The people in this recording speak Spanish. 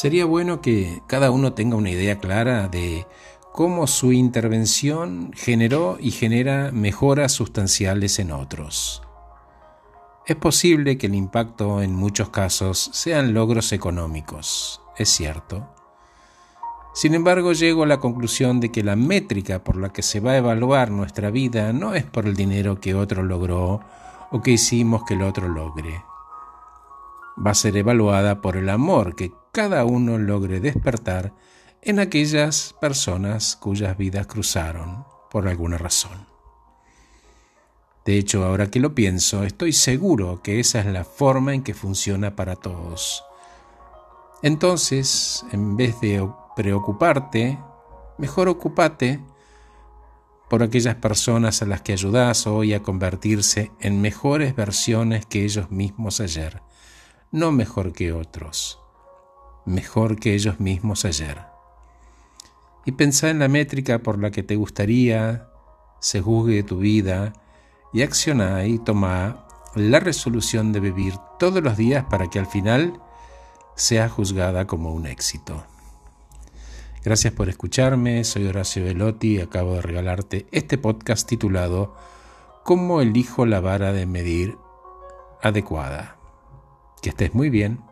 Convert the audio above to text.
Sería bueno que cada uno tenga una idea clara de cómo su intervención generó y genera mejoras sustanciales en otros. Es posible que el impacto en muchos casos sean logros económicos, es cierto. Sin embargo, llego a la conclusión de que la métrica por la que se va a evaluar nuestra vida no es por el dinero que otro logró o que hicimos que el otro logre. Va a ser evaluada por el amor que cada uno logre despertar en aquellas personas cuyas vidas cruzaron por alguna razón. De hecho, ahora que lo pienso, estoy seguro que esa es la forma en que funciona para todos. Entonces, en vez de preocuparte, mejor ocupate por aquellas personas a las que ayudas hoy a convertirse en mejores versiones que ellos mismos ayer, no mejor que otros, mejor que ellos mismos ayer. Y pensá en la métrica por la que te gustaría se juzgue tu vida y acciona y toma la resolución de vivir todos los días para que al final sea juzgada como un éxito. Gracias por escucharme, soy Horacio Velotti y acabo de regalarte este podcast titulado ¿Cómo elijo la vara de medir adecuada? Que estés muy bien.